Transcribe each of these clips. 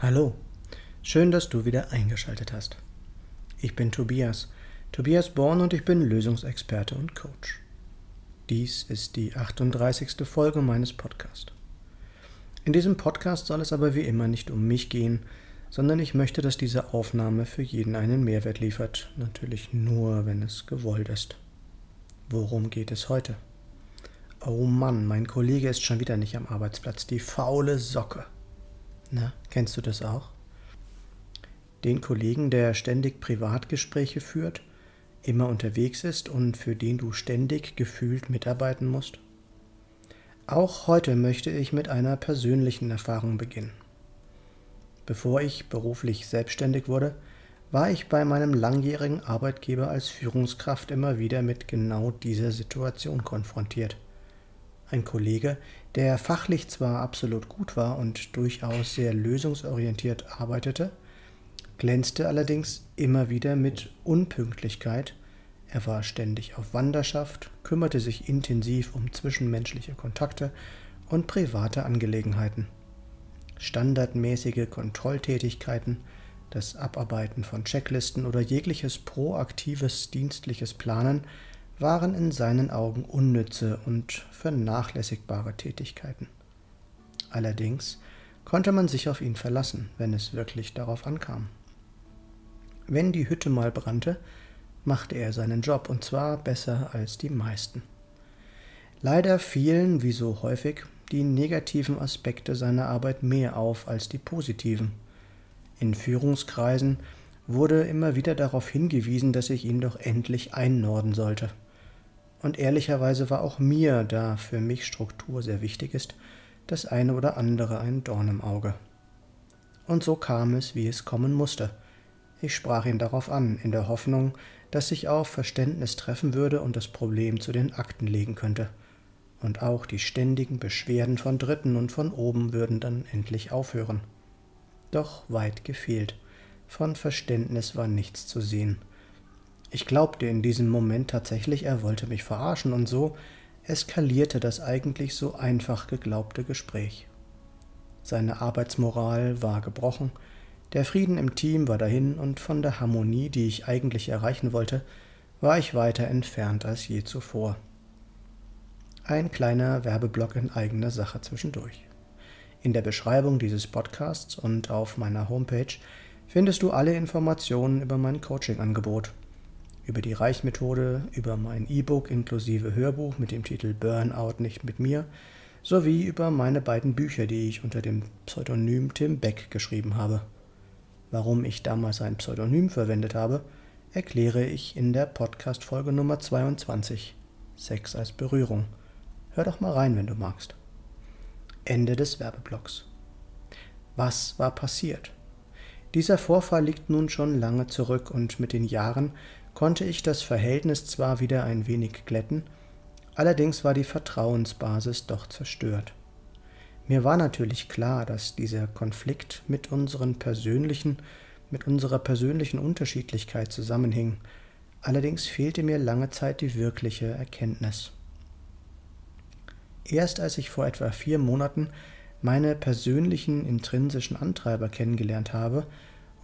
Hallo, schön, dass du wieder eingeschaltet hast. Ich bin Tobias, Tobias Born und ich bin Lösungsexperte und Coach. Dies ist die 38. Folge meines Podcasts. In diesem Podcast soll es aber wie immer nicht um mich gehen, sondern ich möchte, dass diese Aufnahme für jeden einen Mehrwert liefert, natürlich nur, wenn es gewollt ist. Worum geht es heute? Oh Mann, mein Kollege ist schon wieder nicht am Arbeitsplatz, die faule Socke. Na, kennst du das auch? Den Kollegen, der ständig Privatgespräche führt, immer unterwegs ist und für den du ständig gefühlt mitarbeiten musst? Auch heute möchte ich mit einer persönlichen Erfahrung beginnen. Bevor ich beruflich selbstständig wurde, war ich bei meinem langjährigen Arbeitgeber als Führungskraft immer wieder mit genau dieser Situation konfrontiert. Ein Kollege, der fachlich zwar absolut gut war und durchaus sehr lösungsorientiert arbeitete, glänzte allerdings immer wieder mit Unpünktlichkeit. Er war ständig auf Wanderschaft, kümmerte sich intensiv um zwischenmenschliche Kontakte und private Angelegenheiten. Standardmäßige Kontrolltätigkeiten, das Abarbeiten von Checklisten oder jegliches proaktives dienstliches Planen waren in seinen Augen unnütze und vernachlässigbare Tätigkeiten. Allerdings konnte man sich auf ihn verlassen, wenn es wirklich darauf ankam. Wenn die Hütte mal brannte, machte er seinen Job und zwar besser als die meisten. Leider fielen, wie so häufig, die negativen Aspekte seiner Arbeit mehr auf als die positiven. In Führungskreisen wurde immer wieder darauf hingewiesen, dass ich ihn doch endlich einnorden sollte. Und ehrlicherweise war auch mir, da für mich Struktur sehr wichtig ist, das eine oder andere ein Dorn im Auge. Und so kam es, wie es kommen musste. Ich sprach ihn darauf an, in der Hoffnung, dass sich auf Verständnis treffen würde und das Problem zu den Akten legen könnte. Und auch die ständigen Beschwerden von Dritten und von oben würden dann endlich aufhören. Doch weit gefehlt. Von Verständnis war nichts zu sehen. Ich glaubte in diesem Moment tatsächlich, er wollte mich verarschen, und so eskalierte das eigentlich so einfach geglaubte Gespräch. Seine Arbeitsmoral war gebrochen, der Frieden im Team war dahin, und von der Harmonie, die ich eigentlich erreichen wollte, war ich weiter entfernt als je zuvor. Ein kleiner Werbeblock in eigener Sache zwischendurch. In der Beschreibung dieses Podcasts und auf meiner Homepage findest du alle Informationen über mein Coaching-Angebot über die Reichmethode, über mein E-Book inklusive Hörbuch mit dem Titel Burnout nicht mit mir, sowie über meine beiden Bücher, die ich unter dem Pseudonym Tim Beck geschrieben habe. Warum ich damals ein Pseudonym verwendet habe, erkläre ich in der Podcast-Folge Nummer 22, Sex als Berührung. Hör doch mal rein, wenn du magst. Ende des Werbeblocks. Was war passiert? Dieser Vorfall liegt nun schon lange zurück und mit den Jahren konnte ich das Verhältnis zwar wieder ein wenig glätten, allerdings war die Vertrauensbasis doch zerstört. Mir war natürlich klar, dass dieser Konflikt mit unseren persönlichen, mit unserer persönlichen Unterschiedlichkeit zusammenhing, allerdings fehlte mir lange Zeit die wirkliche Erkenntnis. Erst als ich vor etwa vier Monaten meine persönlichen intrinsischen Antreiber kennengelernt habe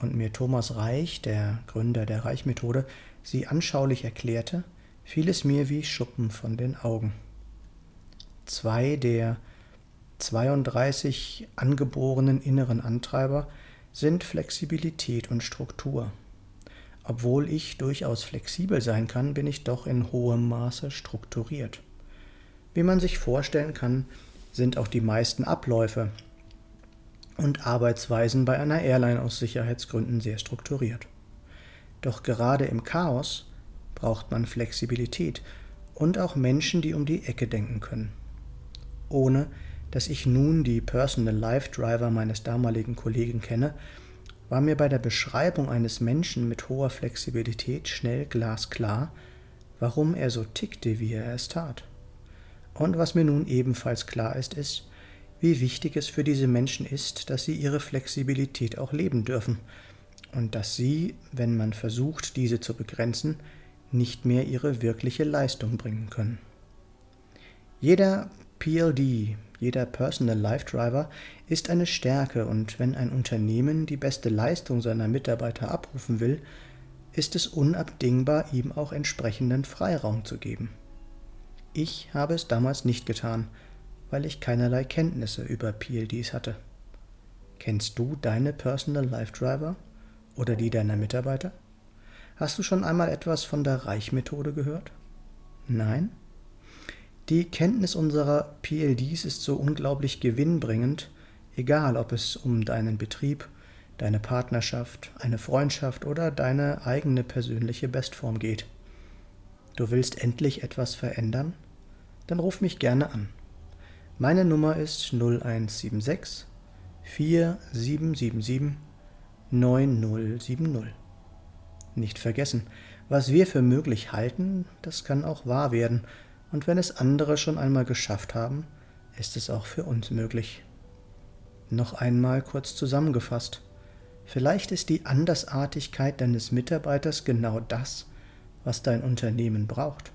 und mir Thomas Reich, der Gründer der Reich-Methode, sie anschaulich erklärte, fiel es mir wie Schuppen von den Augen. Zwei der 32 angeborenen inneren Antreiber sind Flexibilität und Struktur. Obwohl ich durchaus flexibel sein kann, bin ich doch in hohem Maße strukturiert. Wie man sich vorstellen kann, sind auch die meisten Abläufe und Arbeitsweisen bei einer Airline aus Sicherheitsgründen sehr strukturiert. Doch gerade im Chaos braucht man Flexibilität und auch Menschen, die um die Ecke denken können. Ohne dass ich nun die Personal Life Driver meines damaligen Kollegen kenne, war mir bei der Beschreibung eines Menschen mit hoher Flexibilität schnell glasklar, warum er so tickte, wie er es tat. Und was mir nun ebenfalls klar ist, ist, wie wichtig es für diese Menschen ist, dass sie ihre Flexibilität auch leben dürfen und dass sie, wenn man versucht, diese zu begrenzen, nicht mehr ihre wirkliche Leistung bringen können. Jeder PLD, jeder Personal Life Driver ist eine Stärke und wenn ein Unternehmen die beste Leistung seiner Mitarbeiter abrufen will, ist es unabdingbar, ihm auch entsprechenden Freiraum zu geben. Ich habe es damals nicht getan, weil ich keinerlei Kenntnisse über PLDs hatte. Kennst du deine Personal Life Driver oder die deiner Mitarbeiter? Hast du schon einmal etwas von der Reichmethode gehört? Nein? Die Kenntnis unserer PLDs ist so unglaublich gewinnbringend, egal ob es um deinen Betrieb, deine Partnerschaft, eine Freundschaft oder deine eigene persönliche Bestform geht. Du willst endlich etwas verändern? Dann ruf mich gerne an. Meine Nummer ist 0176 4777 9070. Nicht vergessen, was wir für möglich halten, das kann auch wahr werden, und wenn es andere schon einmal geschafft haben, ist es auch für uns möglich. Noch einmal kurz zusammengefasst. Vielleicht ist die Andersartigkeit deines Mitarbeiters genau das, was dein Unternehmen braucht.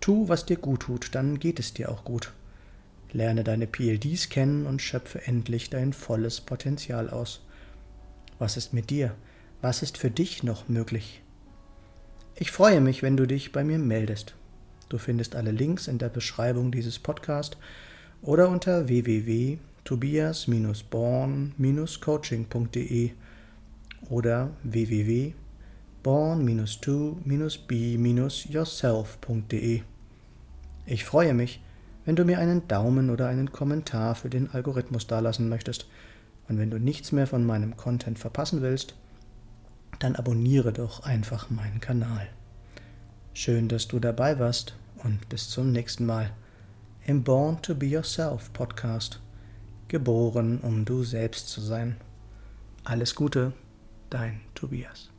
Tu, was dir gut tut, dann geht es dir auch gut. Lerne deine PLDs kennen und schöpfe endlich dein volles Potenzial aus. Was ist mit dir? Was ist für dich noch möglich? Ich freue mich, wenn du dich bei mir meldest. Du findest alle Links in der Beschreibung dieses Podcasts oder unter www.tobias-born-coaching.de oder www.born-to-be-yourself.de. Ich freue mich, wenn du mir einen Daumen oder einen Kommentar für den Algorithmus dalassen möchtest. Und wenn du nichts mehr von meinem Content verpassen willst, dann abonniere doch einfach meinen Kanal. Schön, dass du dabei warst und bis zum nächsten Mal im Born to Be Yourself Podcast. Geboren, um du selbst zu sein. Alles Gute, dein Tobias.